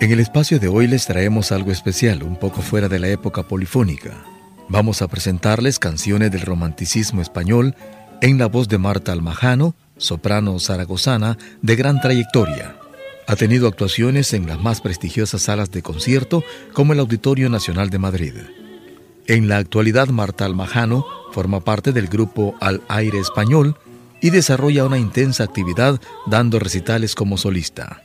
En el espacio de hoy les traemos algo especial, un poco fuera de la época polifónica. Vamos a presentarles canciones del romanticismo español en la voz de Marta Almajano, soprano zaragozana de gran trayectoria. Ha tenido actuaciones en las más prestigiosas salas de concierto como el Auditorio Nacional de Madrid. En la actualidad Marta Almajano forma parte del grupo Al Aire Español y desarrolla una intensa actividad dando recitales como solista.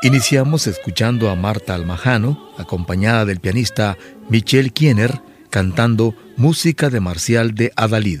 Iniciamos escuchando a Marta Almajano, acompañada del pianista Michel Kiener, cantando música de Marcial de Adalid.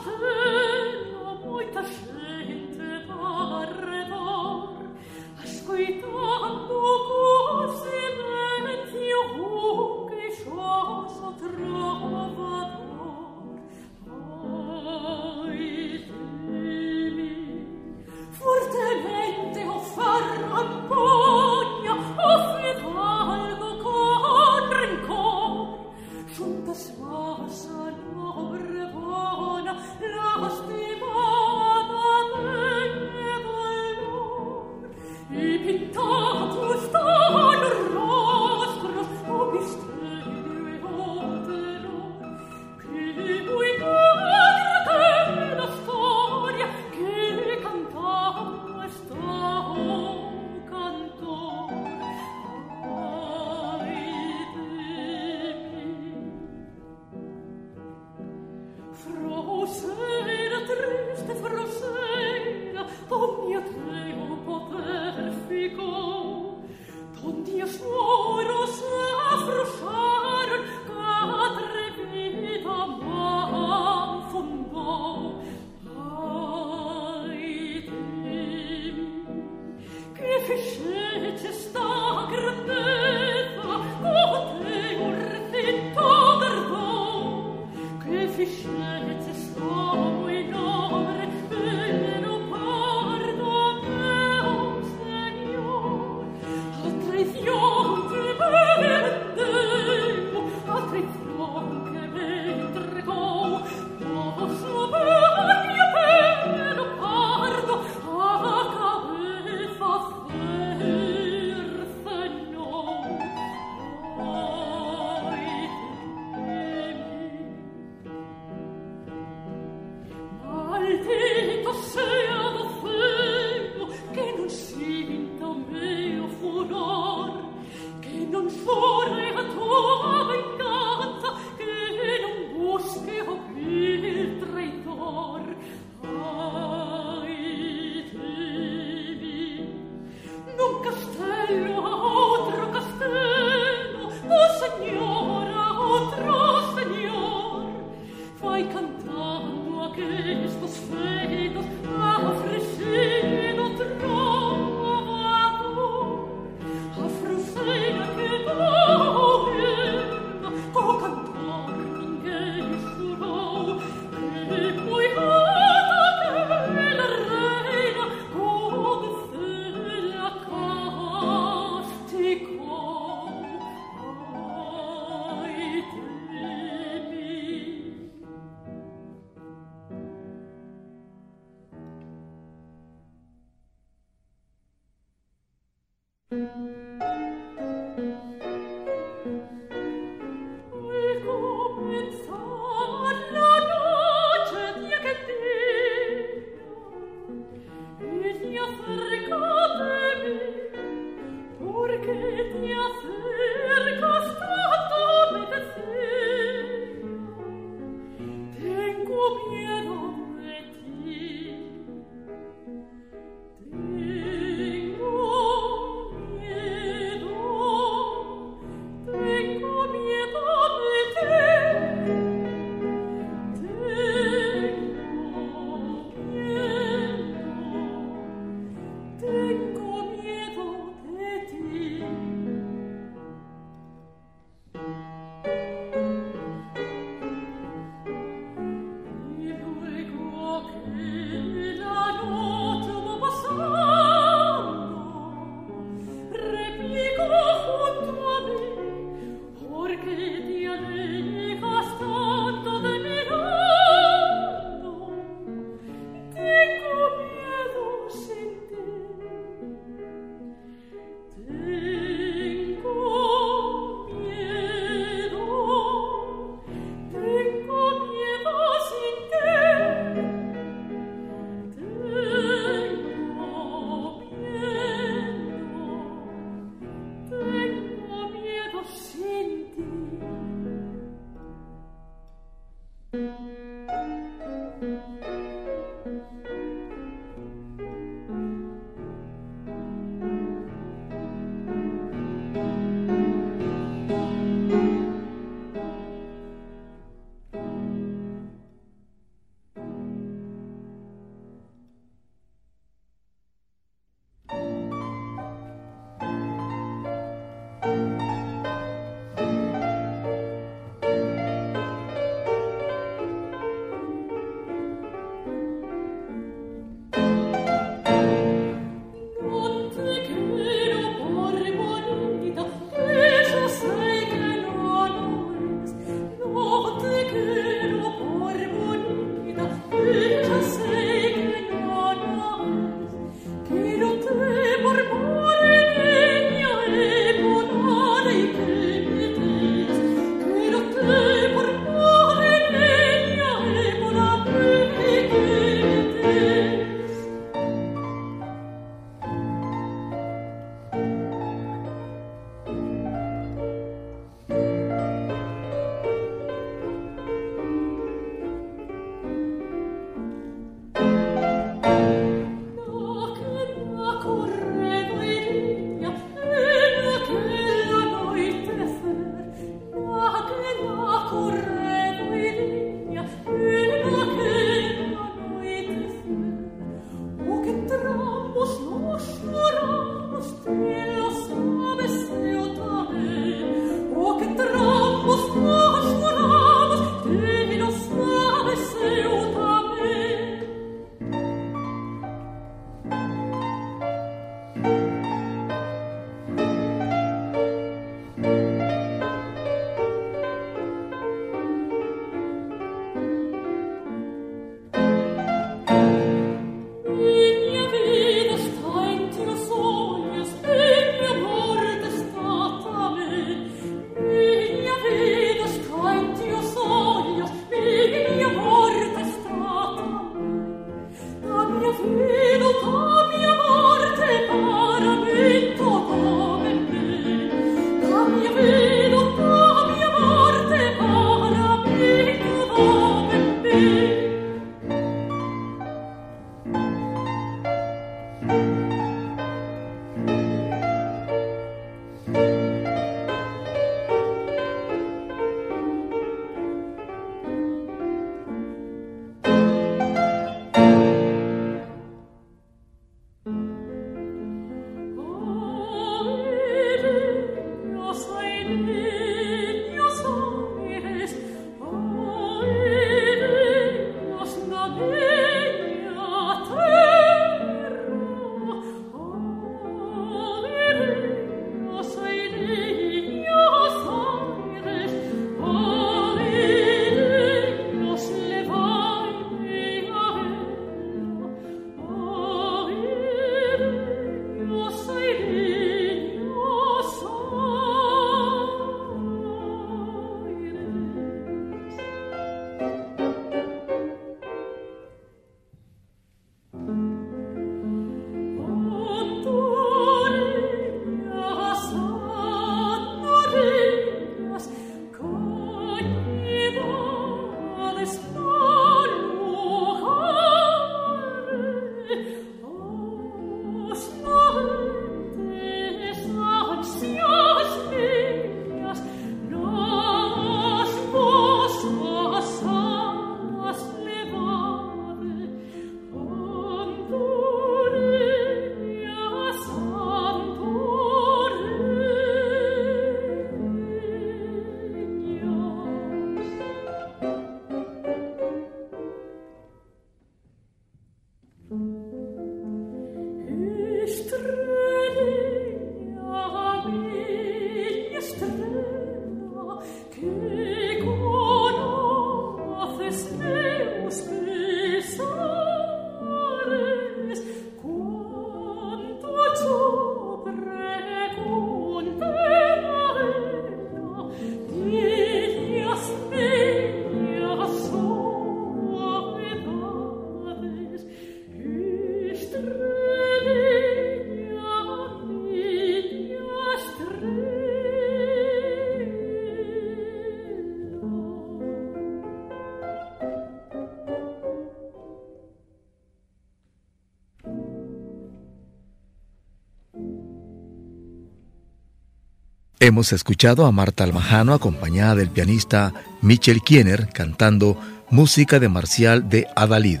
Hemos escuchado a Marta Almajano acompañada del pianista Michel Kiener cantando música de Marcial de Adalid.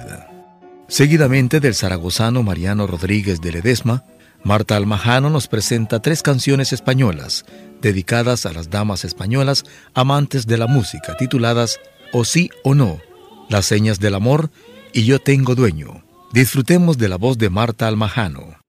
Seguidamente del zaragozano Mariano Rodríguez de Ledesma, Marta Almajano nos presenta tres canciones españolas dedicadas a las damas españolas amantes de la música, tituladas O sí o no, Las señas del amor y Yo tengo dueño. Disfrutemos de la voz de Marta Almajano.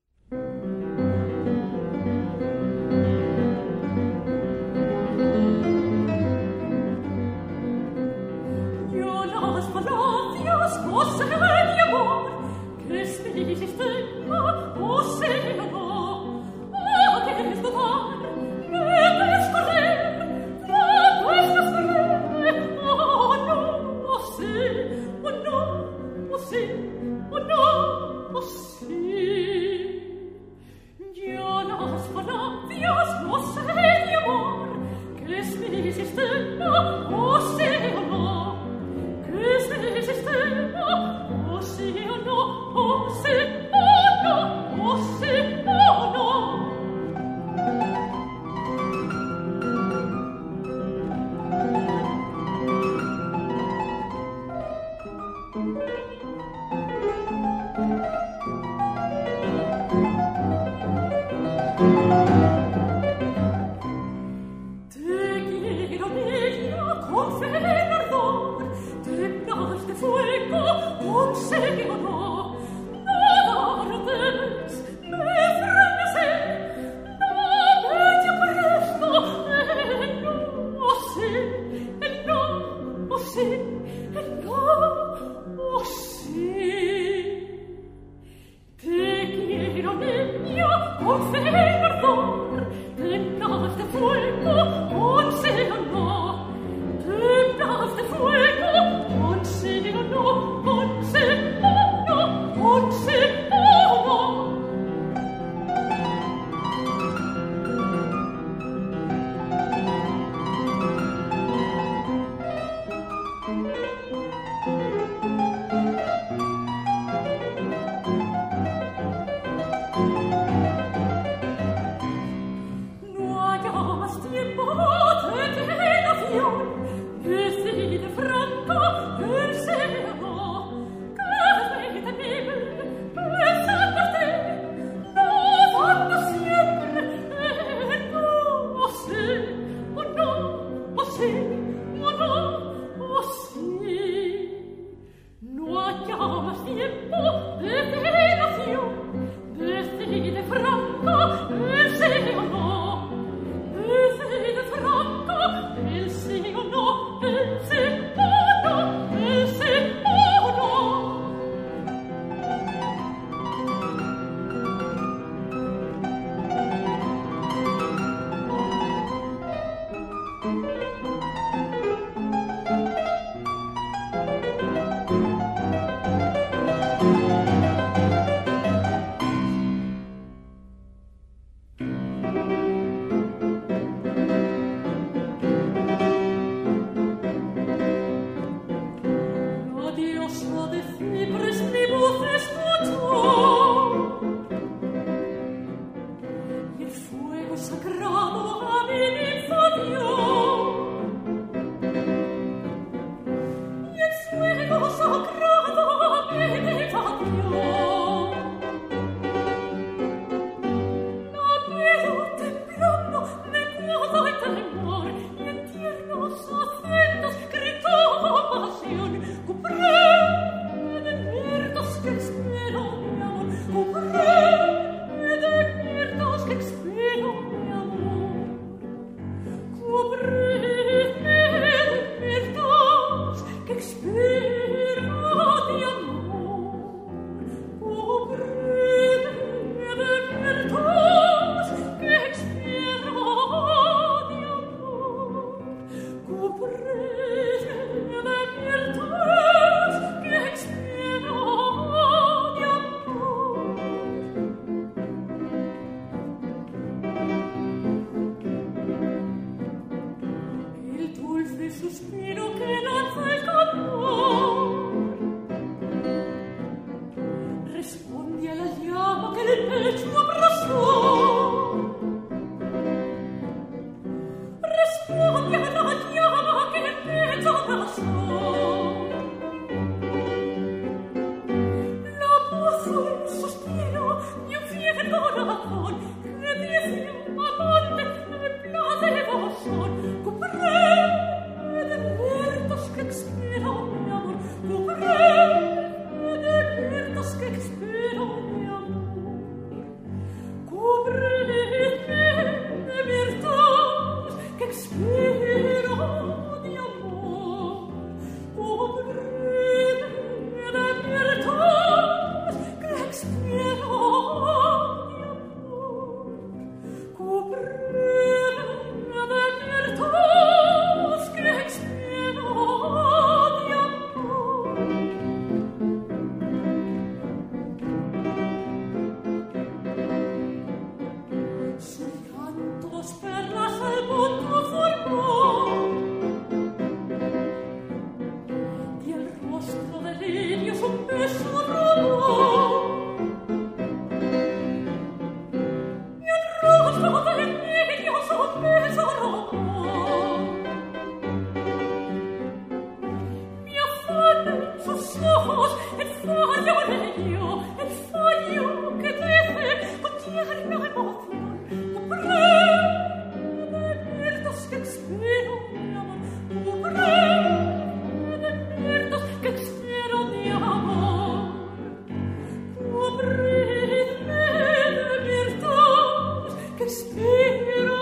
Spirit.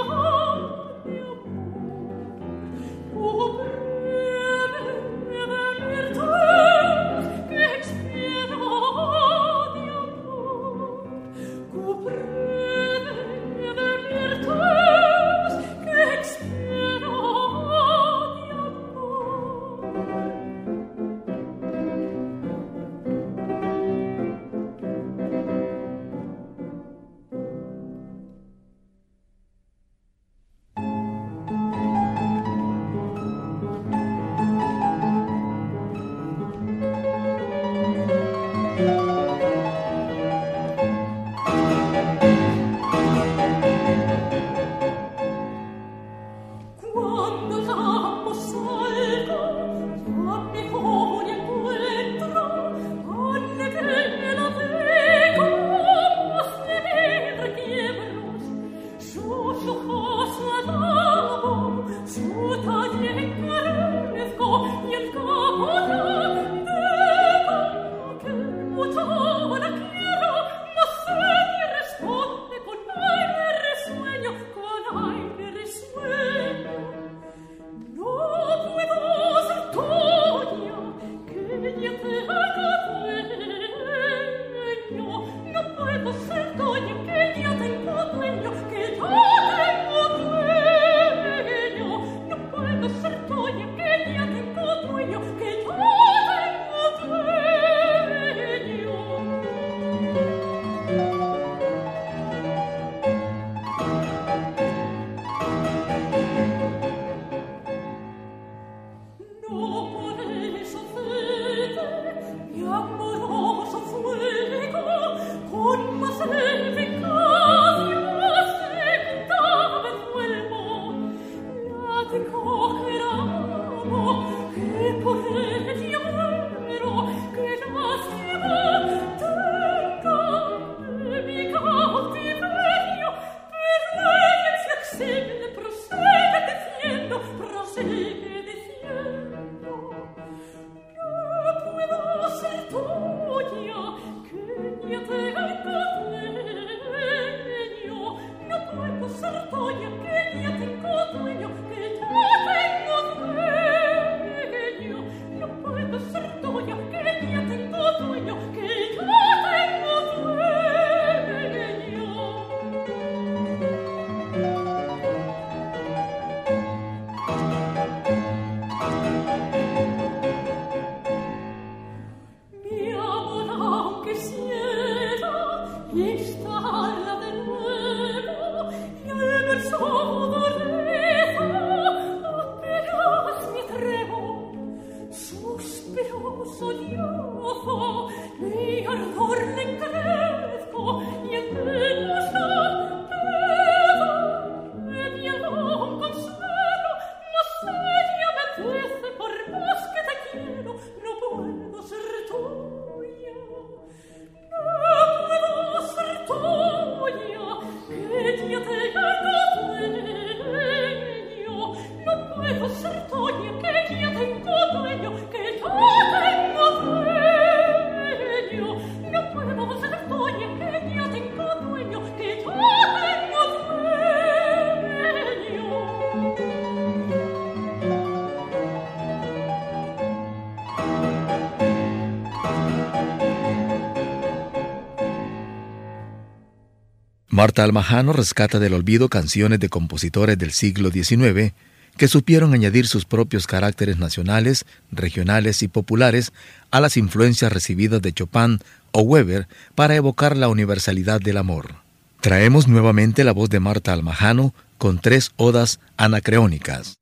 Marta Almajano rescata del olvido canciones de compositores del siglo XIX que supieron añadir sus propios caracteres nacionales, regionales y populares a las influencias recibidas de Chopin o Weber para evocar la universalidad del amor. Traemos nuevamente la voz de Marta Almajano con tres odas anacreónicas.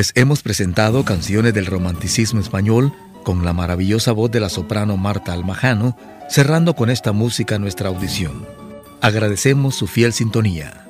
Les hemos presentado canciones del romanticismo español con la maravillosa voz de la soprano Marta Almajano, cerrando con esta música nuestra audición. Agradecemos su fiel sintonía.